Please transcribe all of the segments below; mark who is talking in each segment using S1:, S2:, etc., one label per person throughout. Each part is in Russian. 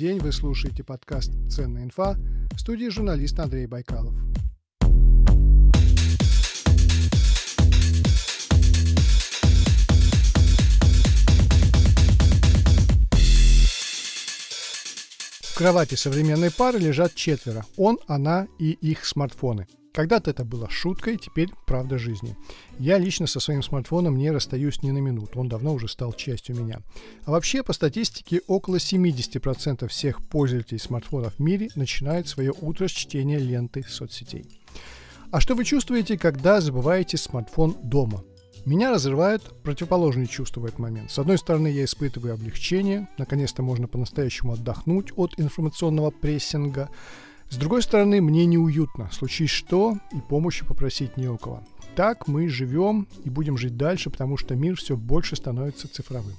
S1: День, вы слушаете подкаст «Ценная инфа» в студии журналист Андрей Байкалов. В кровати современной пары лежат четверо. Он, она и их смартфоны – когда-то это было шуткой, теперь правда жизни. Я лично со своим смартфоном не расстаюсь ни на минуту, он давно уже стал частью меня. А вообще, по статистике, около 70% всех пользователей смартфонов в мире начинают свое утро с чтения ленты соцсетей. А что вы чувствуете, когда забываете смартфон дома? Меня разрывают противоположные чувства в этот момент. С одной стороны, я испытываю облегчение, наконец-то можно по-настоящему отдохнуть от информационного прессинга, с другой стороны, мне неуютно. Случись что, и помощи попросить не у кого. Так мы живем и будем жить дальше, потому что мир все больше становится цифровым.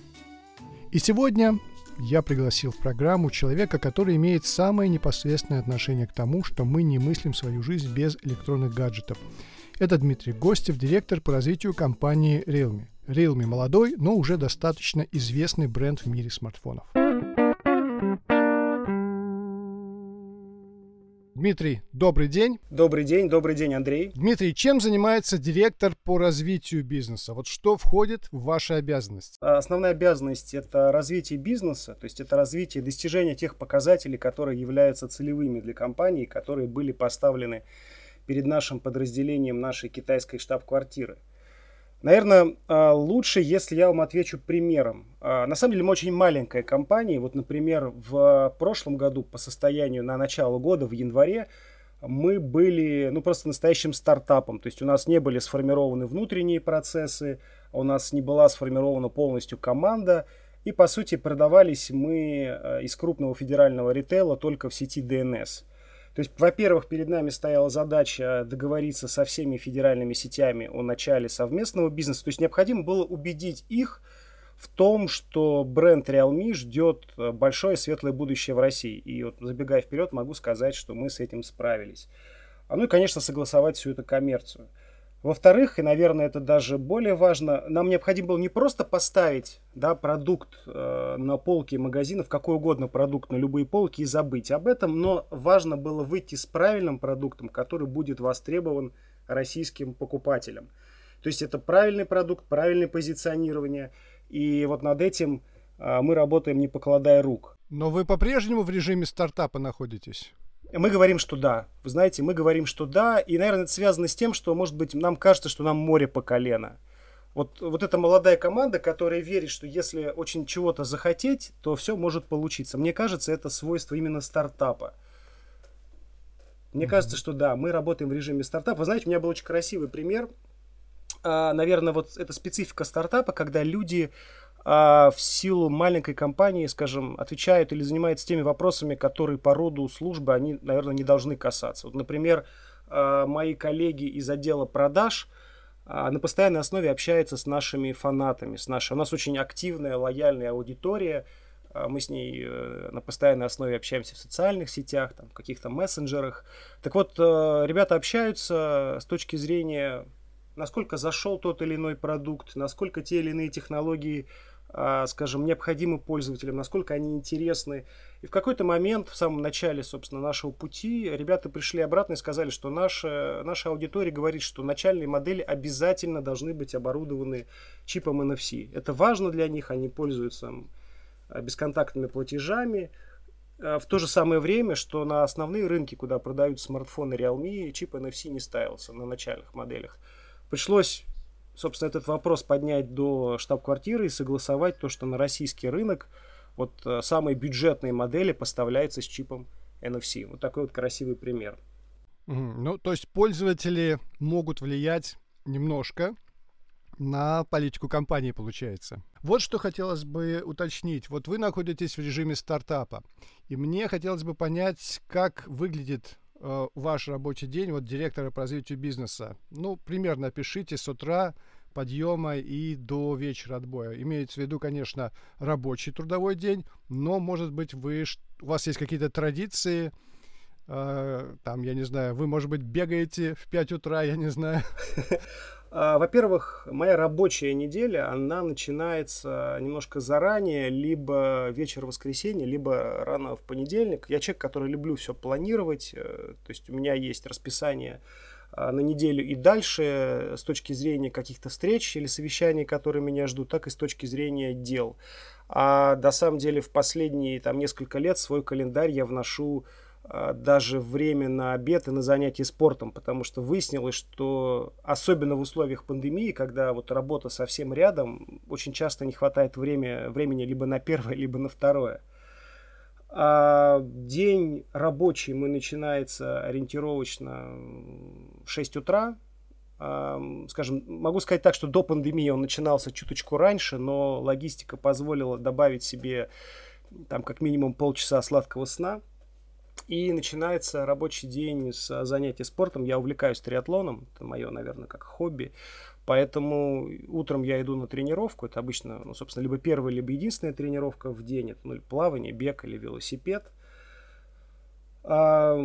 S1: И сегодня я пригласил в программу человека, который имеет самое непосредственное отношение к тому, что мы не мыслим свою жизнь без электронных гаджетов. Это Дмитрий Гостев, директор по развитию компании Realme. Realme молодой, но уже достаточно известный бренд в мире смартфонов. Дмитрий, добрый день.
S2: Добрый день, добрый день, Андрей.
S1: Дмитрий, чем занимается директор по развитию бизнеса? Вот что входит в ваши обязанности?
S2: Основная обязанность – это развитие бизнеса, то есть это развитие достижения тех показателей, которые являются целевыми для компании, которые были поставлены перед нашим подразделением нашей китайской штаб-квартиры. Наверное, а, лучше, если я вам отвечу примером. А, на самом деле мы очень маленькая компания. Вот, например, в прошлом году по состоянию на начало года, в январе, мы были ну, просто настоящим стартапом. То есть у нас не были сформированы внутренние процессы, у нас не была сформирована полностью команда. И, по сути, продавались мы а, из крупного федерального ритейла только в сети DNS. То есть, во-первых, перед нами стояла задача договориться со всеми федеральными сетями о начале совместного бизнеса. То есть, необходимо было убедить их в том, что бренд Realme ждет э, большое светлое будущее в России. И вот забегая вперед, могу сказать, что мы с этим справились. А ну и, конечно, согласовать всю эту коммерцию. Во-вторых, и, наверное, это даже более важно, нам необходимо было не просто поставить да, продукт э, на полки магазинов, какой угодно продукт на любые полки и забыть об этом, но важно было выйти с правильным продуктом, который будет востребован российским покупателям. То есть это правильный продукт, правильное позиционирование, и вот над этим э, мы работаем не покладая рук.
S1: Но вы по-прежнему в режиме стартапа находитесь?
S2: Мы говорим, что да. Вы знаете, мы говорим, что да. И, наверное, это связано с тем, что, может быть, нам кажется, что нам море по колено. Вот, вот эта молодая команда, которая верит, что если очень чего-то захотеть, то все может получиться. Мне кажется, это свойство именно стартапа. Мне mm-hmm. кажется, что да, мы работаем в режиме стартапа. Вы знаете, у меня был очень красивый пример. А, наверное, вот это специфика стартапа, когда люди в силу маленькой компании, скажем, отвечают или занимаются теми вопросами, которые по роду службы они, наверное, не должны касаться. Вот, например, а, мои коллеги из отдела продаж а, на постоянной основе общаются с нашими фанатами, с нашей. У нас очень активная, лояльная аудитория. А, мы с ней э, на постоянной основе общаемся в социальных сетях, там, в каких-то мессенджерах. Так вот, э, ребята общаются с точки зрения, насколько зашел тот или иной продукт, насколько те или иные технологии а, скажем, необходимы пользователям, насколько они интересны. И в какой-то момент, в самом начале, собственно, нашего пути, ребята пришли обратно и сказали, что наша, наша аудитория говорит, что начальные модели обязательно должны быть оборудованы чипом NFC. Это важно для них, они пользуются бесконтактными платежами. А в то же самое время, что на основные рынки, куда продают смартфоны Realme, чип NFC не ставился на начальных моделях. Пришлось собственно, этот вопрос поднять до штаб-квартиры и согласовать то, что на российский рынок вот э, самые бюджетные модели поставляются с чипом NFC. Вот такой вот красивый пример.
S1: Ну, то есть пользователи могут влиять немножко на политику компании, получается. Вот что хотелось бы уточнить. Вот вы находитесь в режиме стартапа, и мне хотелось бы понять, как выглядит э, ваш рабочий день, вот директора по развитию бизнеса. Ну, примерно пишите с утра подъема и до вечера отбоя. Имеется в виду, конечно, рабочий трудовой день, но, может быть, вы, у вас есть какие-то традиции, э, там, я не знаю, вы, может быть, бегаете в 5 утра, я не знаю.
S2: А, во-первых, моя рабочая неделя, она начинается немножко заранее, либо вечер воскресенья, либо рано в понедельник. Я человек, который люблю все планировать, э, то есть у меня есть расписание а, на неделю и дальше с точки зрения каких-то встреч или совещаний, которые меня ждут, так и с точки зрения дел. А на самом деле в последние там, несколько лет свой календарь я вношу даже время на обед и на занятия спортом, потому что выяснилось, что особенно в условиях пандемии, когда вот работа совсем рядом, очень часто не хватает время, времени либо на первое, либо на второе. А день рабочий мы начинается ориентировочно в 6 утра. А, скажем, могу сказать так, что до пандемии он начинался чуточку раньше, но логистика позволила добавить себе там как минимум полчаса сладкого сна – и начинается рабочий день с занятия спортом. Я увлекаюсь триатлоном, это мое, наверное, как хобби. Поэтому утром я иду на тренировку. Это обычно, ну, собственно, либо первая, либо единственная тренировка в день. Это ну, плавание, бег или велосипед. А,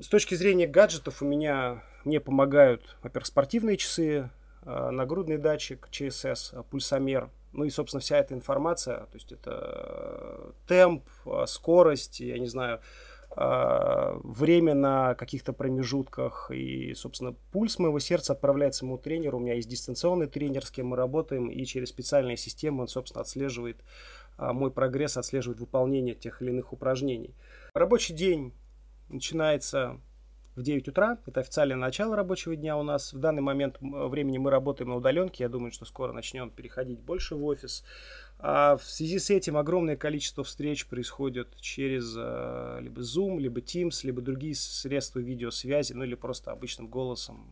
S2: с точки зрения гаджетов у меня мне помогают, во-первых, спортивные часы, а, нагрудный датчик, ЧСС, пульсомер. Ну и, собственно, вся эта информация, то есть это темп, скорость, я не знаю, а, время на каких-то промежутках. И, собственно, пульс моего сердца отправляется моему тренеру. У меня есть дистанционный тренер, с кем мы работаем, и через специальные системы он, собственно, отслеживает а, мой прогресс, отслеживает выполнение тех или иных упражнений. Рабочий день начинается в 9 утра. Это официальное начало рабочего дня у нас. В данный момент времени мы работаем на удаленке. Я думаю, что скоро начнем переходить больше в офис. А в связи с этим огромное количество встреч происходит через э, либо Zoom, либо Teams, либо другие средства видеосвязи, ну или просто обычным голосом.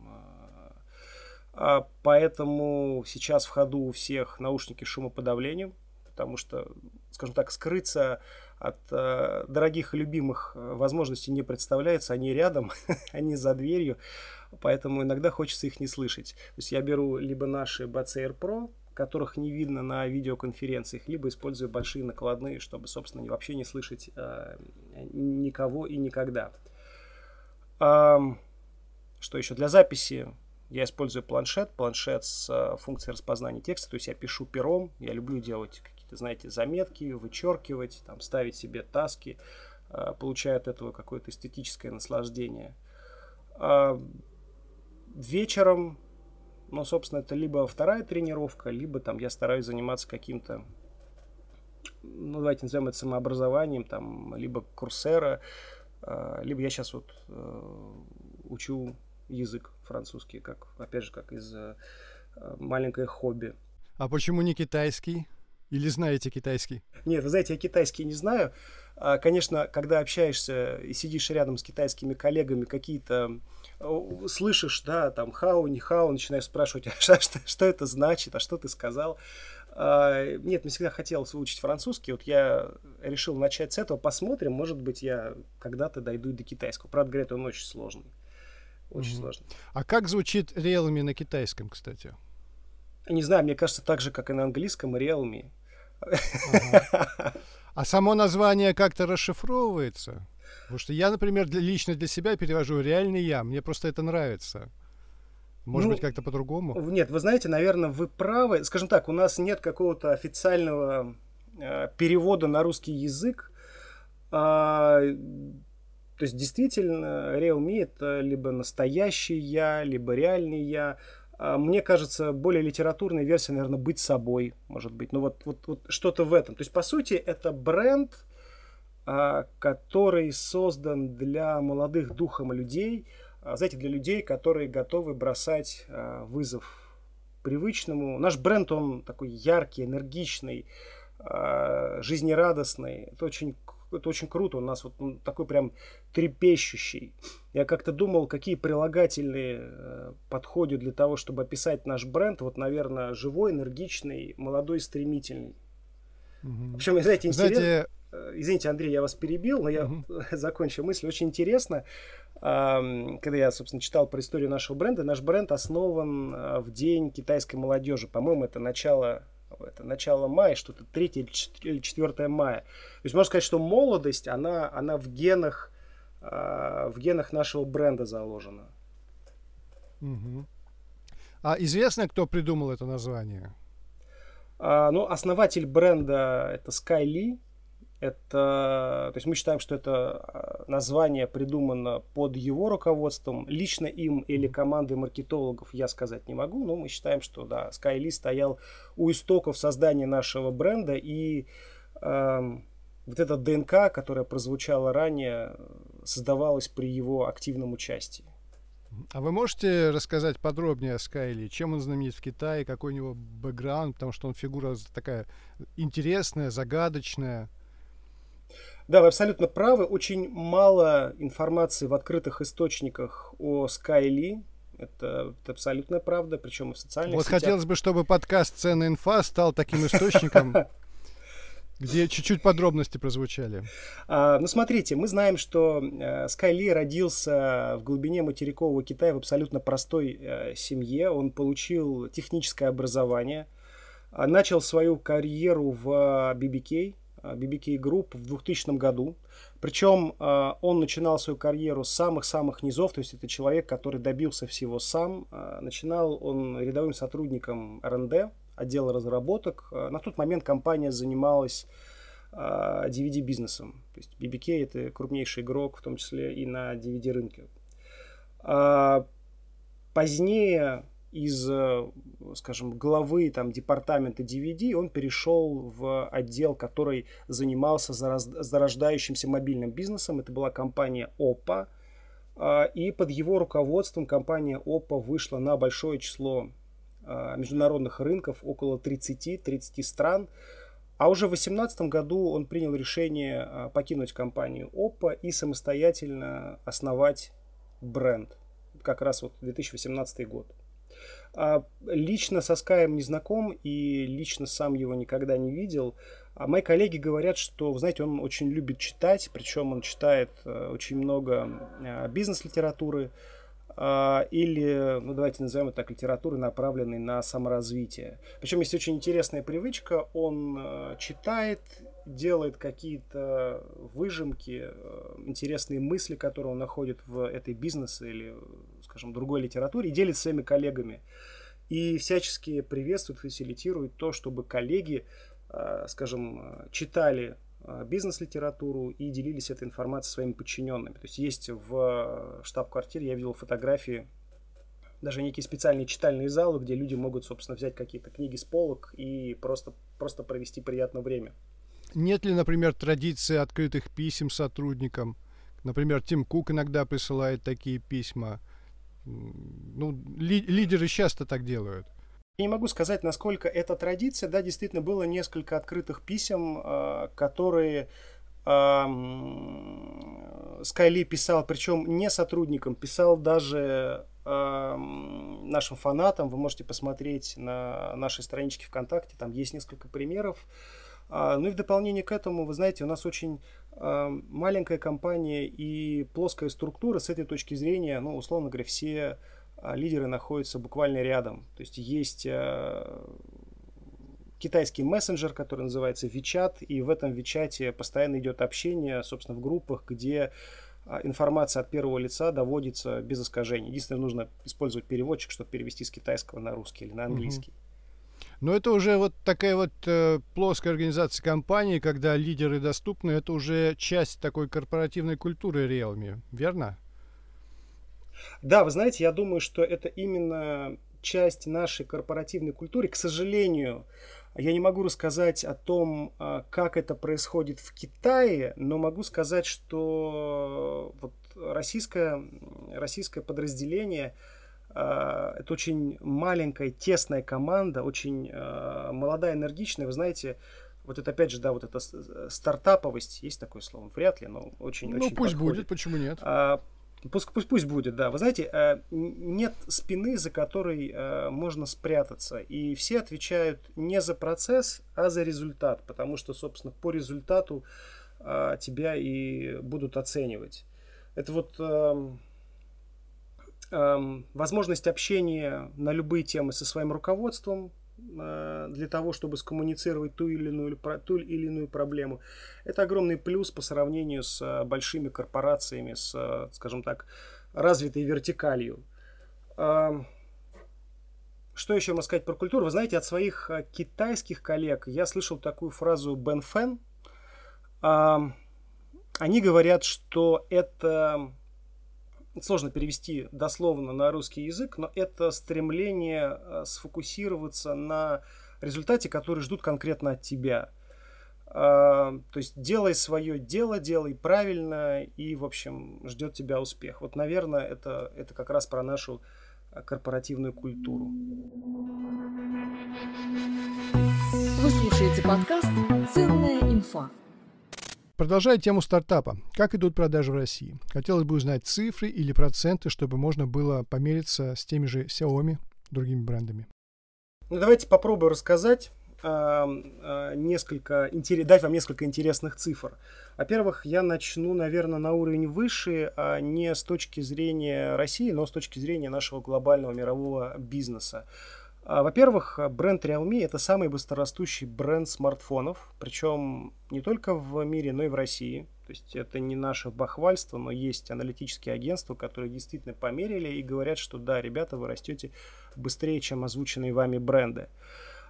S2: А поэтому сейчас в ходу у всех наушники шумоподавления, потому что, скажем так, скрыться от э, дорогих и любимых э, возможностей не представляется, они рядом, они за дверью, поэтому иногда хочется их не слышать. То есть я беру либо наши BCR Pro, которых не видно на видеоконференциях, либо использую большие накладные, чтобы, собственно, вообще не слышать э, никого и никогда. Э, что еще? Для записи я использую планшет, планшет с э, функцией распознания текста, то есть я пишу пером, я люблю делать какие-то, знаете, заметки, вычеркивать, там, ставить себе таски, э, получаю от этого какое-то эстетическое наслаждение. Э, вечером но, собственно, это либо вторая тренировка, либо там я стараюсь заниматься каким-то, ну, давайте назовем это самообразованием, там, либо курсера, а, либо я сейчас вот э, учу язык французский, как, опять же, как из э, маленькое хобби.
S1: А почему не китайский? Или знаете китайский?
S2: Нет, вы знаете, я китайский не знаю. А, конечно, когда общаешься и сидишь рядом с китайскими коллегами, какие-то слышишь, да, там хау, не хау, начинаешь спрашивать, а что, что это значит, а что ты сказал. А, нет, мне всегда хотелось выучить французский. Вот я решил начать с этого. Посмотрим, может быть, я когда-то дойду до китайского. Правда, говорят, он очень сложный. Очень mm-hmm. сложный.
S1: А как звучит Realme на китайском, кстати?
S2: Не знаю, мне кажется, так же, как и на английском, Realme.
S1: Ага. А само название как-то расшифровывается? Потому что я, например, для, лично для себя перевожу реальный я. Мне просто это нравится. Может ну, быть, как-то по-другому?
S2: Нет, вы знаете, наверное, вы правы. Скажем так, у нас нет какого-то официального э, перевода на русский язык. А, то есть, действительно, Real Me это либо настоящий я, либо реальный я. А, мне кажется, более литературная версия, наверное, быть собой, может быть. Ну вот, вот, вот что-то в этом. То есть, по сути, это бренд, который создан для молодых духом людей, а, знаете, для людей, которые готовы бросать а, вызов привычному. Наш бренд, он такой яркий, энергичный, жизнерадостный. Это очень, это очень круто. У нас вот он такой прям трепещущий. Я как-то думал, какие прилагательные э, подходят для того, чтобы описать наш бренд. Вот, наверное, живой, энергичный, молодой, стремительный. Угу. Причем, знаете, интересно... Знаете, извините, Андрей, я вас перебил, но я угу. закончу мысль. Очень интересно, когда я, собственно, читал про историю нашего бренда, наш бренд основан э, в день китайской молодежи. По-моему, это начало это начало мая, что-то 3 или 4 мая. То есть можно сказать, что молодость, она, она в генах, э, в генах нашего бренда заложена.
S1: Угу. А известно, кто придумал это название?
S2: А, ну, основатель бренда это Sky Lee. Это, то есть мы считаем, что это а, название придумано под его руководством. Лично им или командой маркетологов я сказать не могу, но мы считаем, что да, Sky Lee стоял у истоков создания нашего бренда и э, вот эта ДНК, которая прозвучала ранее, создавалась при его активном участии.
S1: А вы можете рассказать подробнее о Скайли? Чем он знаменит в Китае? Какой у него бэкграунд? Потому что он фигура такая интересная, загадочная.
S2: Да, вы абсолютно правы. Очень мало информации в открытых источниках о Скайли. Это, это абсолютная правда, причем и в социальных
S1: вот
S2: сетях.
S1: хотелось бы, чтобы подкаст «Цена инфа» стал таким источником, где чуть-чуть подробности прозвучали.
S2: А, ну, смотрите, мы знаем, что э, Скайли родился в глубине материкового Китая в абсолютно простой э, семье. Он получил техническое образование, э, начал свою карьеру в BBK, BBK Group в 2000 году. Причем э, он начинал свою карьеру с самых-самых низов, то есть это человек, который добился всего сам. Э, начинал он рядовым сотрудником РНД, отдела разработок. Э, на тот момент компания занималась DVD-бизнесом. То есть BBK это крупнейший игрок, в том числе и на DVD-рынке. Позднее из, скажем, главы там, департамента DVD он перешел в отдел, который занимался зарождающимся мобильным бизнесом. Это была компания OPPO. А, и под его руководством компания OPPO вышла на большое число а, международных рынков, около 30-30 стран. А уже в 2018 году он принял решение а, покинуть компанию Oppo и самостоятельно основать бренд. Как раз вот 2018 год. А, лично со Скаем не знаком и лично сам его никогда не видел. А мои коллеги говорят, что, вы знаете, он очень любит читать, причем он читает э, очень много э, бизнес-литературы а, или, ну давайте назовем это так, литературы, направленной на саморазвитие. Причем есть очень интересная привычка, он э, читает, делает какие-то выжимки, интересные мысли, которые он находит в этой бизнес или скажем, другой литературе и делится своими коллегами. И всячески приветствует, фасилитирует то, чтобы коллеги, а, скажем, читали а, бизнес-литературу и делились этой информацией своими подчиненными. То есть есть в штаб-квартире, я видел фотографии, даже некие специальные читальные залы, где люди могут, собственно, взять какие-то книги с полок и просто, просто провести приятное время.
S1: Нет ли, например, традиции открытых писем сотрудникам? Например, Тим Кук иногда присылает такие письма – ну, ли, лидеры часто так делают.
S2: Я не могу сказать, насколько это традиция. Да, действительно, было несколько открытых писем, а, которые Скайли писал, причем не сотрудникам, писал даже нашим фанатам. Вы можете посмотреть на нашей страничке ВКонтакте, там есть несколько примеров. А, ну и в дополнение к этому, вы знаете, у нас очень а, маленькая компания и плоская структура с этой точки зрения, ну, условно говоря, все а, лидеры находятся буквально рядом. То есть есть китайский мессенджер, который называется WeChat, и в этом WeChat постоянно идет общение, собственно, в группах, где информация от первого лица доводится без искажений. Единственное, нужно использовать переводчик, чтобы перевести с китайского на русский или на английский. Угу.
S1: Но это уже вот такая вот э, плоская организация компании, когда лидеры доступны, это уже часть такой корпоративной культуры Realme, верно?
S2: Да, вы знаете, я думаю, что это именно часть нашей корпоративной культуры. К сожалению, я не могу рассказать о том, а, как это происходит в Китае, но могу сказать, что вот российское, российское подразделение – это очень маленькая, тесная команда, очень э, молодая, энергичная. Вы знаете, вот это опять же, да, вот эта стартаповость, есть такое слово? Вряд ли, но очень
S1: Ну,
S2: очень
S1: пусть подходит. будет, почему нет? А,
S2: пусть, пусть, пусть будет, да. Вы знаете, э, нет спины, за которой можно спрятаться. И все отвечают не за процесс, а за результат. Потому что, собственно, по результату тебя и будут оценивать. Это вот Эм, возможность общения на любые темы со своим руководством э, для того, чтобы скоммуницировать ту или иную, ту или иную проблему. Это огромный плюс по сравнению с э, большими корпорациями, с, э, скажем так, развитой вертикалью. Эм, что еще можно сказать про культуру? Вы знаете, от своих китайских коллег я слышал такую фразу Бен Фэн. А, они говорят, что это сложно перевести дословно на русский язык, но это стремление а, сфокусироваться на результате, который ждут конкретно от тебя. То есть делай свое дело, делай правильно, и, в общем, ждет тебя успех. Вот, наверное, это, это как раз про нашу корпоративную культуру.
S3: Вы слушаете подкаст «Ценная инфа».
S1: Продолжая тему стартапа. Как идут продажи в России? Хотелось бы узнать цифры или проценты, чтобы можно было помериться с теми же Xiaomi, другими брендами.
S2: Ну, давайте попробую рассказать э, несколько, дать вам несколько интересных цифр. Во-первых, я начну, наверное, на уровень выше, а не с точки зрения России, но с точки зрения нашего глобального мирового бизнеса. А, во-первых, бренд Realme это самый быстрорастущий бренд смартфонов, причем не только в мире, но и в России. То есть это не наше бахвальство, но есть аналитические агентства, которые действительно померили и говорят, что да, ребята, вы растете быстрее, чем озвученные вами бренды.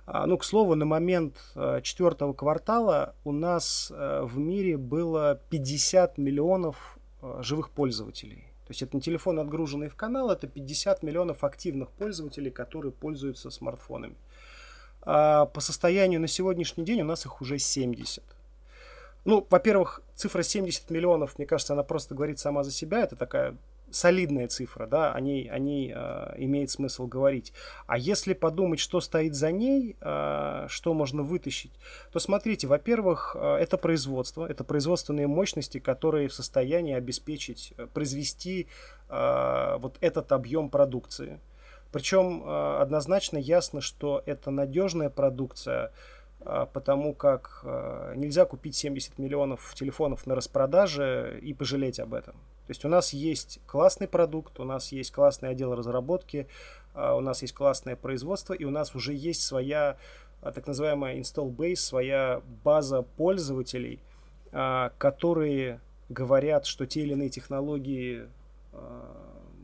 S2: А, ну, к слову, на момент э, четвертого квартала у нас в мире было 50 миллионов живых пользователей. То есть это не телефон, отгруженный в канал, это 50 миллионов активных пользователей, которые пользуются смартфонами. А по состоянию на сегодняшний день у нас их уже 70. Ну, во-первых, цифра 70 миллионов, мне кажется, она просто говорит сама за себя. Это такая солидная цифра, да, о ней, о ней э, имеет смысл говорить. А если подумать, что стоит за ней, э, что можно вытащить, то смотрите, во-первых, э, это производство, это производственные мощности, которые в состоянии обеспечить, э, произвести э, вот этот объем продукции. Причем э, однозначно ясно, что это надежная продукция, э, потому как э, нельзя купить 70 миллионов телефонов на распродаже и пожалеть об этом. То есть у нас есть классный продукт, у нас есть классный отдел разработки, а, у нас есть классное производство, и у нас уже есть своя а, так называемая install base, своя база пользователей, а, которые говорят, что те или иные технологии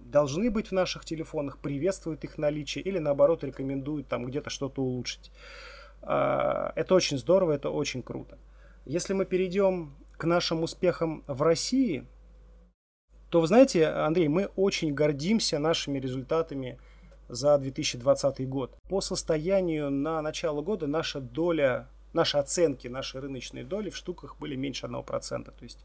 S2: должны быть в наших телефонах, приветствуют их наличие или наоборот рекомендуют там где-то что-то улучшить. Это очень здорово, это очень круто. Если мы перейдем к нашим успехам в России – то, вы знаете, Андрей, мы очень гордимся нашими результатами за 2020 год. По состоянию на начало года наша доля, наши оценки, наши рыночные доли в штуках были меньше 1%. То есть,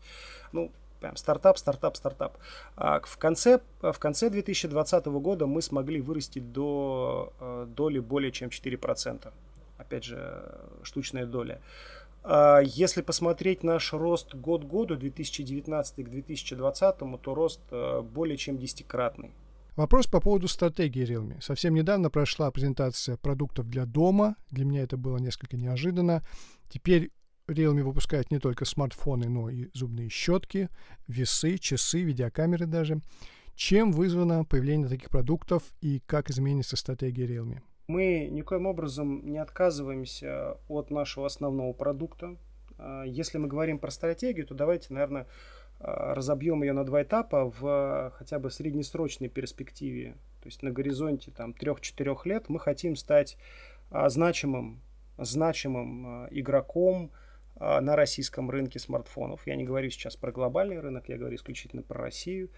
S2: ну, прям стартап, стартап, стартап. А в конце, в конце 2020 года мы смогли вырасти до э, доли более чем 4%. Опять же, штучная доля. А если посмотреть наш рост год к году, 2019 к 2020, то рост э, более чем десятикратный.
S1: Вопрос по поводу стратегии Realme. Совсем недавно прошла презентация продуктов для дома. Для меня это было несколько неожиданно. Теперь Realme выпускает не только смартфоны, но и зубные щетки, весы, часы, видеокамеры даже. Чем вызвано появление таких продуктов и как изменится стратегия Realme?
S2: Мы никоим образом не отказываемся от нашего основного продукта. А, если мы говорим про стратегию, то давайте, наверное, а, разобьем ее на два этапа в хотя бы среднесрочной перспективе. То есть на горизонте там 3-4 лет мы хотим стать а, значимым, значимым игроком на российском рынке смартфонов. Я не говорю сейчас про глобальный рынок, я говорю исключительно про Россию.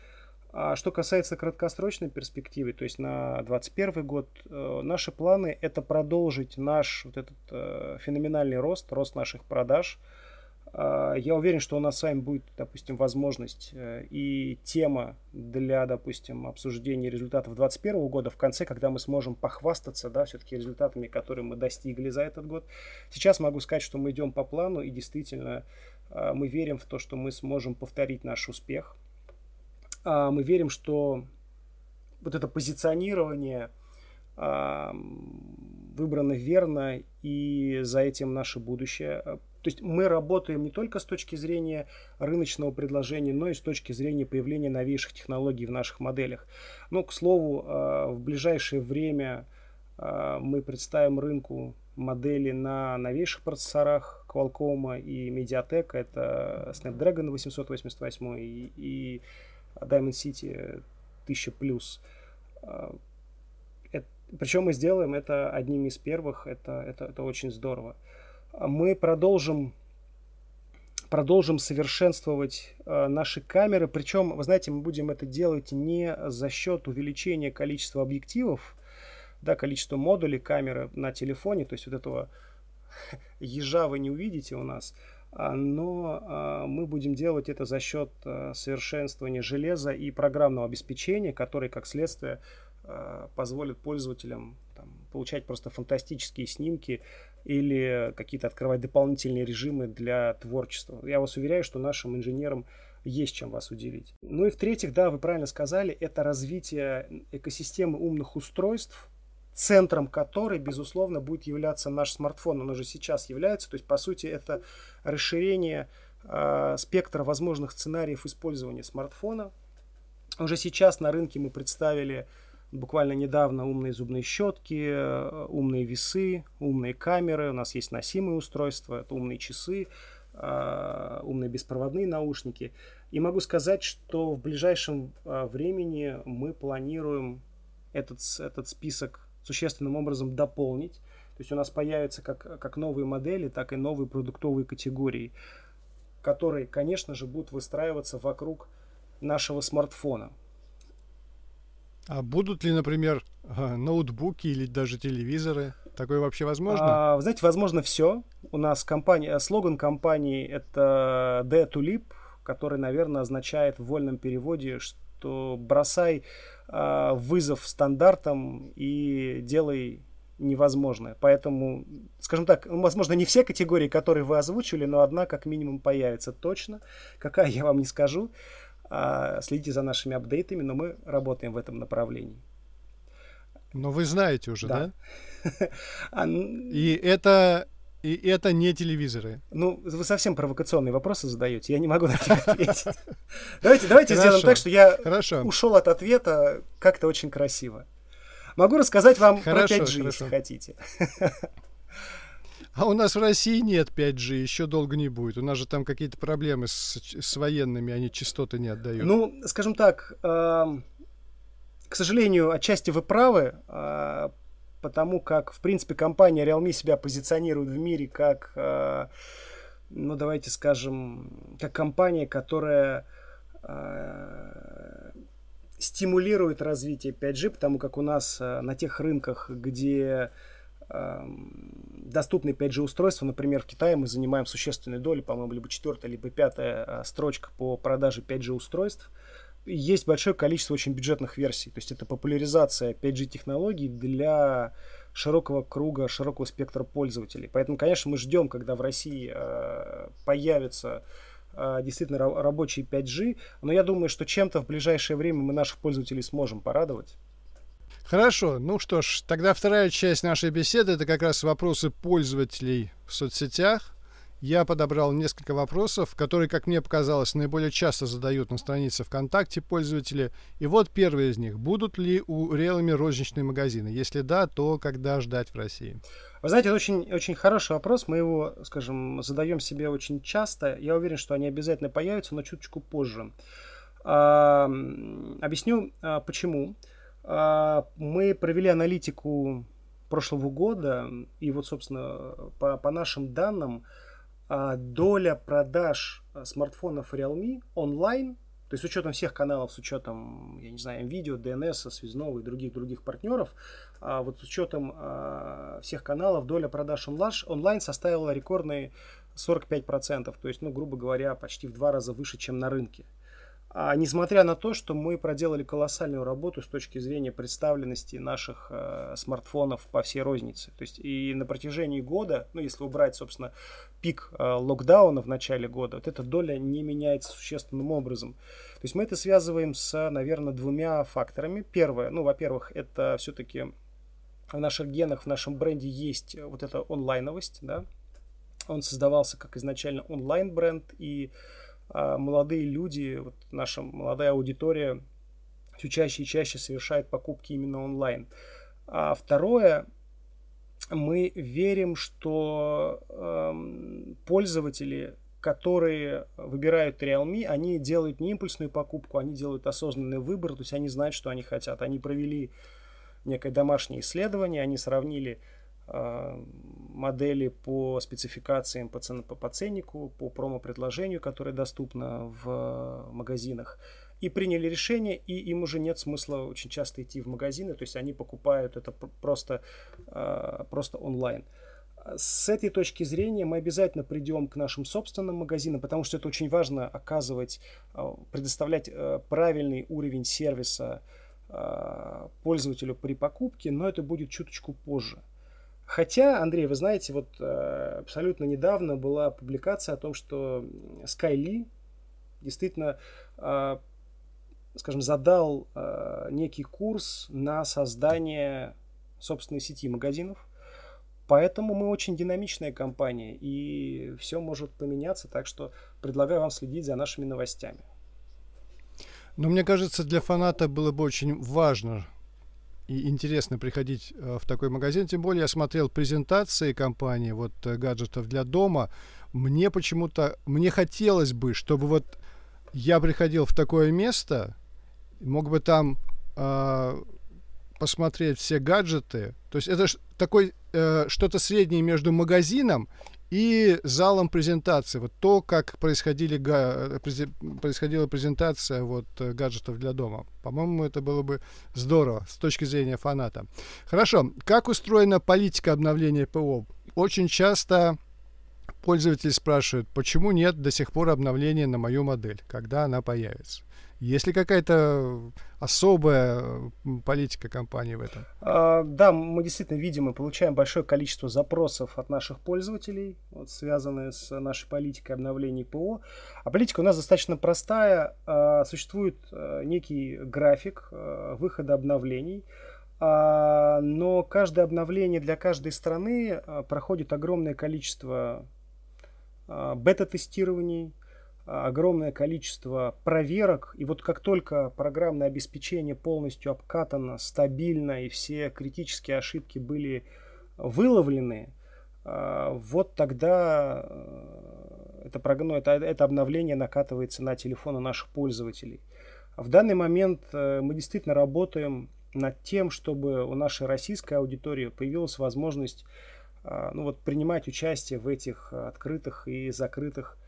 S2: А что касается краткосрочной перспективы, то есть на 2021 год, э, наши планы это продолжить наш вот этот э, феноменальный рост, рост наших продаж. Э, я уверен, что у нас с вами будет, допустим, возможность э, и тема для, допустим, обсуждения результатов 2021 года в конце, когда мы сможем похвастаться, да, все-таки результатами, которые мы достигли за этот год. Сейчас могу сказать, что мы идем по плану и действительно мы верим в то, что мы сможем повторить наш успех – а, мы верим, что вот это позиционирование а, выбрано верно, и за этим наше будущее. То есть мы работаем не только с точки зрения рыночного предложения, но и с точки зрения появления новейших технологий в наших моделях. Ну, к слову, а, в ближайшее время мы представим рынку модели на новейших процессорах Qualcomm и Mediatek. Это Snapdragon 888 и, и Diamond City 1000 плюс. А, Причем мы сделаем это одним из первых, это, это, это очень здорово. Мы продолжим продолжим совершенствовать э, наши камеры. Причем, вы знаете, мы будем это делать не за счет увеличения количества объективов, да, количества модулей камеры на телефоне, то есть вот этого ежа вы не увидите у нас, а, но а, мы будем делать это за счет а, совершенствования железа и программного обеспечения, которые, как следствие, позволят пользователям там, получать просто фантастические снимки или какие-то открывать дополнительные режимы для творчества. Я вас уверяю, что нашим инженерам есть чем вас удивить. Ну и в-третьих, да, вы правильно сказали, это развитие экосистемы умных устройств, центром которой, безусловно, будет являться наш смартфон. Он уже сейчас является. То есть, по сути, это расширение э, спектра возможных сценариев использования смартфона. Уже сейчас на рынке мы представили буквально недавно умные зубные щетки, умные весы, умные камеры. У нас есть носимые устройства, это умные часы, э, умные беспроводные наушники. И могу сказать, что в ближайшем э, времени мы планируем этот, этот список существенным образом дополнить. То есть у нас появятся как, как новые модели, так и новые продуктовые категории, которые, конечно же, будут выстраиваться вокруг нашего смартфона.
S1: А будут ли, например, ноутбуки или даже телевизоры? Такое вообще возможно?
S2: А, вы знаете, возможно все. У нас компания, слоган компании это Dare to Leap, который, наверное, означает в вольном переводе, что бросай э, вызов стандартам и делай невозможное. Поэтому, скажем так, ну, возможно, не все категории, которые вы озвучили, но одна как минимум появится точно. Какая, я вам не скажу. А, следите за нашими апдейтами, но мы работаем в этом направлении.
S1: Но вы знаете уже, да? да? А, и это и это не телевизоры.
S2: Ну, вы совсем провокационные вопросы задаете. Я не могу на них ответить. Давайте, давайте сделаем так, что я ушел от ответа как-то очень красиво. Могу рассказать вам про 5G, если хотите.
S1: А у нас в России нет 5G, еще долго не будет. У нас же там какие-то проблемы с, с военными, они частоты не отдают.
S2: Ну, скажем так, э, к сожалению, отчасти вы правы. Э, потому как, в принципе, компания Realme себя позиционирует в мире как, э, ну, давайте скажем, как компания, которая э, стимулирует развитие 5G, потому как у нас э, на тех рынках, где доступны 5G устройства, например, в Китае мы занимаем существенную долю, по-моему, либо четвертая, либо пятая строчка по продаже 5G устройств есть большое количество очень бюджетных версий. То есть это популяризация 5G технологий для широкого круга, широкого спектра пользователей. Поэтому, конечно, мы ждем, когда в России э, появится э, действительно рабочий 5G. Но я думаю, что чем-то в ближайшее время мы наших пользователей сможем порадовать.
S1: Хорошо, ну что ж, тогда вторая часть нашей беседы это как раз вопросы пользователей в соцсетях я подобрал несколько вопросов, которые, как мне показалось, наиболее часто задают на странице ВКонтакте пользователи. И вот первый из них. Будут ли у Realme розничные магазины? Если да, то когда ждать в России?
S2: Вы знаете, это очень, очень хороший вопрос. Мы его, скажем, задаем себе очень часто. Я уверен, что они обязательно появятся, но чуточку позже. А, объясню, а, почему. А, мы провели аналитику прошлого года, и вот, собственно, по, по нашим данным, доля продаж а, смартфонов Realme онлайн, то есть с учетом всех каналов, с учетом, я не знаю, видео, DNS, связного и других других партнеров, а вот с учетом всех каналов доля продаж онлайн составила рекордные 45%, то есть, ну, грубо говоря, почти в два раза выше, чем на рынке. А несмотря на то, что мы проделали колоссальную работу с точки зрения представленности наших э, смартфонов по всей рознице. То есть и на протяжении года, ну если убрать, собственно, пик э, локдауна в начале года, вот эта доля не меняется существенным образом. То есть мы это связываем с, наверное, двумя факторами. Первое, ну, во-первых, это все-таки в наших генах, в нашем бренде есть вот эта онлайновость, да. Он создавался как изначально онлайн-бренд и молодые люди, вот наша молодая аудитория все чаще и чаще совершает покупки именно онлайн. А второе, мы верим, что э, пользователи, которые выбирают Realme, они делают не импульсную покупку, они делают осознанный выбор, то есть они знают, что они хотят. Они провели некое домашнее исследование, они сравнили э, модели по спецификациям, по, цен, по, по ценнику, по промо-предложению, которое доступно в магазинах, и приняли решение, и им уже нет смысла очень часто идти в магазины, то есть они покупают это просто, э, просто онлайн. С этой точки зрения мы обязательно придем к нашим собственным магазинам, потому что это очень важно оказывать, э, предоставлять э, правильный уровень сервиса пользователю при покупке, но это будет чуточку позже. Хотя, Андрей, вы знаете, вот абсолютно недавно была публикация о том, что Skyly действительно скажем, задал э, некий курс на создание собственной сети магазинов. Поэтому мы очень динамичная компания, и все может поменяться, так что предлагаю вам следить за нашими новостями.
S1: Но мне кажется, для фаната было бы очень важно и интересно приходить э, в такой магазин. Тем более я смотрел презентации компании вот э, гаджетов для дома. Мне почему-то, мне хотелось бы, чтобы вот я приходил в такое место, мог бы там э, посмотреть все гаджеты. То есть это такой э, что-то среднее между магазином и залом презентации. Вот то, как происходили, га, происходила презентация вот, э, гаджетов для дома. По-моему, это было бы здорово с точки зрения фаната. Хорошо. Как устроена политика обновления ПО? Очень часто пользователи спрашивают, почему нет до сих пор обновления на мою модель, когда она появится. Есть ли какая-то особая политика компании в этом?
S2: А, да, мы действительно видим и получаем большое количество запросов от наших пользователей, вот, связанные с нашей политикой обновлений ПО. А политика у нас достаточно простая. А, существует а, некий график а, выхода обновлений. А, но каждое обновление для каждой страны а, проходит огромное количество бета-тестирований, огромное количество проверок, и вот как только программное обеспечение полностью обкатано, стабильно, и все критические ошибки были выловлены, а, вот тогда э, это, ну, это, это обновление накатывается на телефоны наших пользователей. В данный момент э, мы действительно работаем над тем, чтобы у нашей российской аудитории появилась возможность а, ну, вот, принимать участие в этих открытых и закрытых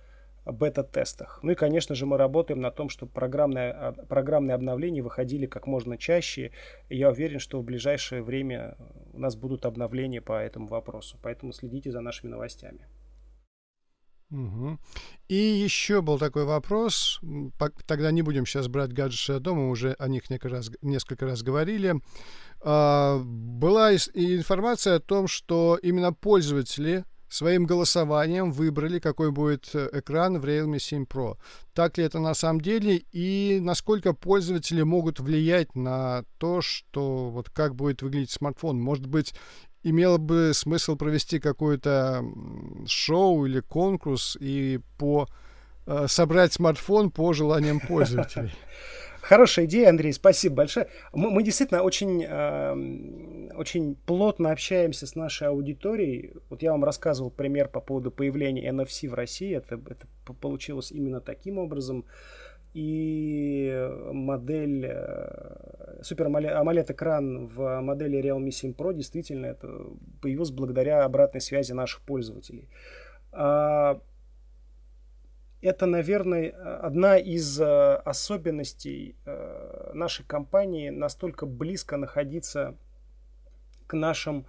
S2: бета-тестах. Ну и, конечно же, мы работаем на том, чтобы программные, а, программные обновления выходили как можно чаще. И я уверен, что в ближайшее время у нас будут обновления по этому вопросу. Поэтому следите за нашими новостями.
S1: Угу. И еще был такой вопрос, тогда не будем сейчас брать гаджеты дома, мы уже о них несколько раз, несколько раз говорили. А, была информация о том, что именно пользователи своим голосованием выбрали, какой будет э, экран в Realme 7 Pro. Так ли это на самом деле и насколько пользователи могут влиять на то, что вот как будет выглядеть смартфон? Может быть, имело бы смысл провести какое-то шоу или конкурс и по э, собрать смартфон по желаниям пользователей?
S2: Хорошая идея, Андрей, спасибо большое. Мы, мы действительно очень, э, очень плотно общаемся с нашей аудиторией. Вот я вам рассказывал пример по поводу появления NFC в России. Это, это получилось именно таким образом. И модель, э, супер AMOLED экран в модели Realme 7 Pro действительно это появился благодаря обратной связи наших пользователей. А, это, наверное, одна из э, особенностей э, нашей компании настолько близко находиться к нашим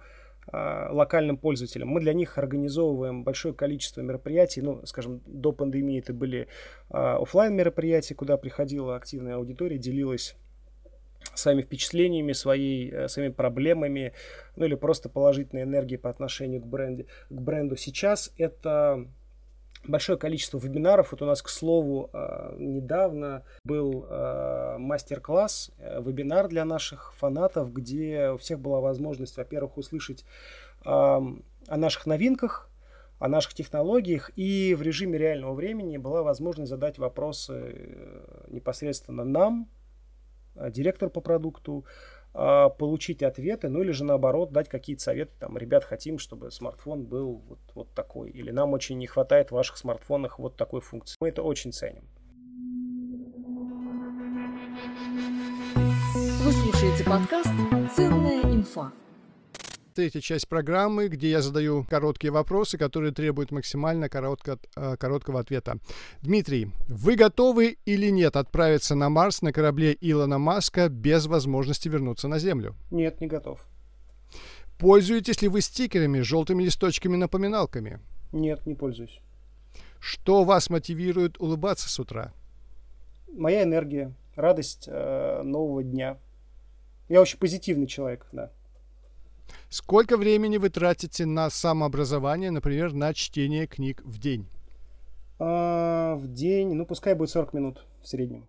S2: э, локальным пользователям. Мы для них организовываем большое количество мероприятий. Ну, скажем, до пандемии это были офлайн мероприятия, куда приходила активная аудитория, делилась своими впечатлениями, своей, своими проблемами, ну или просто положительной энергией по отношению к, бренде, к бренду. Сейчас это большое количество вебинаров. Вот у нас, к слову, э, недавно был э, мастер-класс, э, вебинар для наших фанатов, где у всех была возможность, во-первых, услышать о наших новинках, о наших технологиях, и в режиме реального времени была возможность задать вопросы непосредственно нам, директору по продукту, получить ответы, ну или же наоборот дать какие-то советы, там, ребят, хотим, чтобы смартфон был вот, вот такой, или нам очень не хватает в ваших смартфонах вот такой функции. Мы это очень ценим.
S3: Вы слушаете подкаст «Ценная инфа».
S1: Третья часть программы, где я задаю короткие вопросы, которые требуют максимально коротко, э, короткого ответа. Дмитрий, вы готовы или нет отправиться на Марс на корабле Илона Маска без возможности вернуться на Землю?
S2: Нет, не готов.
S1: Пользуетесь ли вы стикерами, желтыми листочками, напоминалками?
S2: Нет, не пользуюсь.
S1: Что вас мотивирует улыбаться с утра?
S2: Моя энергия, радость э, нового дня. Я очень позитивный человек, да.
S1: Сколько времени вы тратите на самообразование, например, на чтение книг в день?
S2: А, в день, ну пускай будет 40 минут в среднем.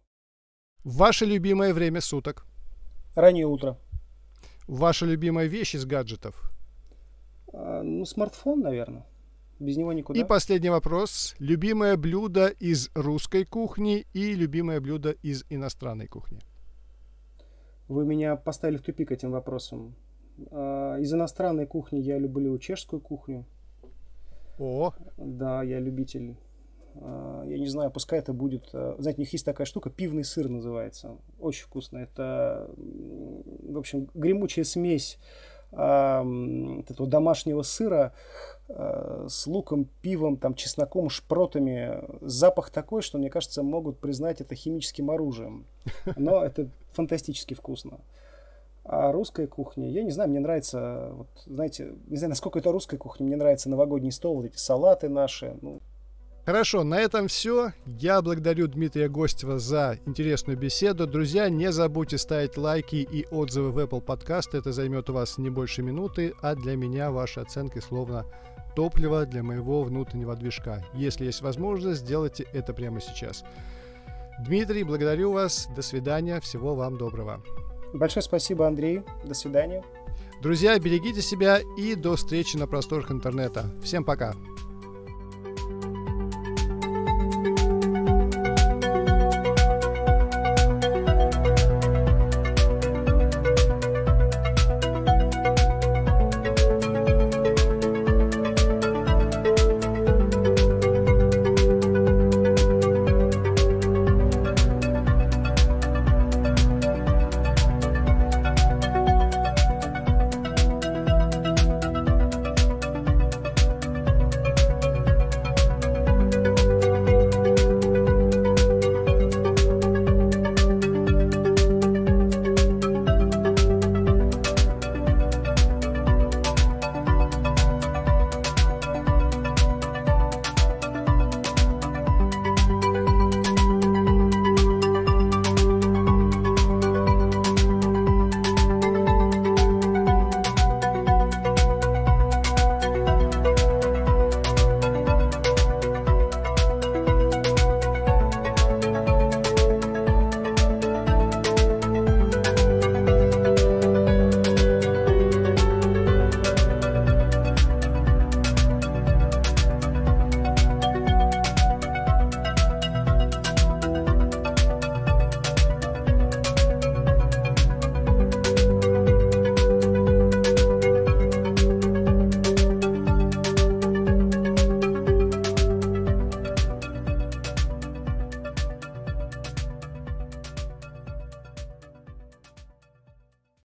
S1: Ваше любимое время суток?
S2: Раннее утро.
S1: Ваша любимая вещь из гаджетов?
S2: А, ну, смартфон, наверное. Без него никуда.
S1: И последний вопрос. Любимое блюдо из русской кухни и любимое блюдо из иностранной кухни?
S2: Вы меня поставили в тупик этим вопросом. А, из иностранной кухни я люблю чешскую кухню.
S1: О,
S2: Да, я любитель. А, Я не знаю, пускай это будет... а, Знаете, у них есть такая штука, пивный сыр называется. Очень вкусно. Это, в общем, гремучая смесь этого домашнего сыра с луком, пивом, там, чесноком, шпротами. Запах такой, что, мне кажется, могут признать это химическим оружием. Но это фантастически вкусно. А русская кухня, я не знаю, мне нравится, вот, знаете, не знаю, насколько это русская кухня, мне нравится новогодний стол, вот эти салаты наши. Ну,
S1: Хорошо, на этом все. Я благодарю Дмитрия Гостева за интересную беседу. Друзья, не забудьте ставить лайки и отзывы в Apple Podcast. Это займет у вас не больше минуты, а для меня ваши оценки словно топливо для моего внутреннего движка. Если есть возможность, сделайте это прямо сейчас. Дмитрий, благодарю вас. До свидания. Всего вам доброго.
S2: Большое спасибо, Андрей. До свидания.
S1: Друзья, берегите себя и до встречи на просторах интернета. Всем пока.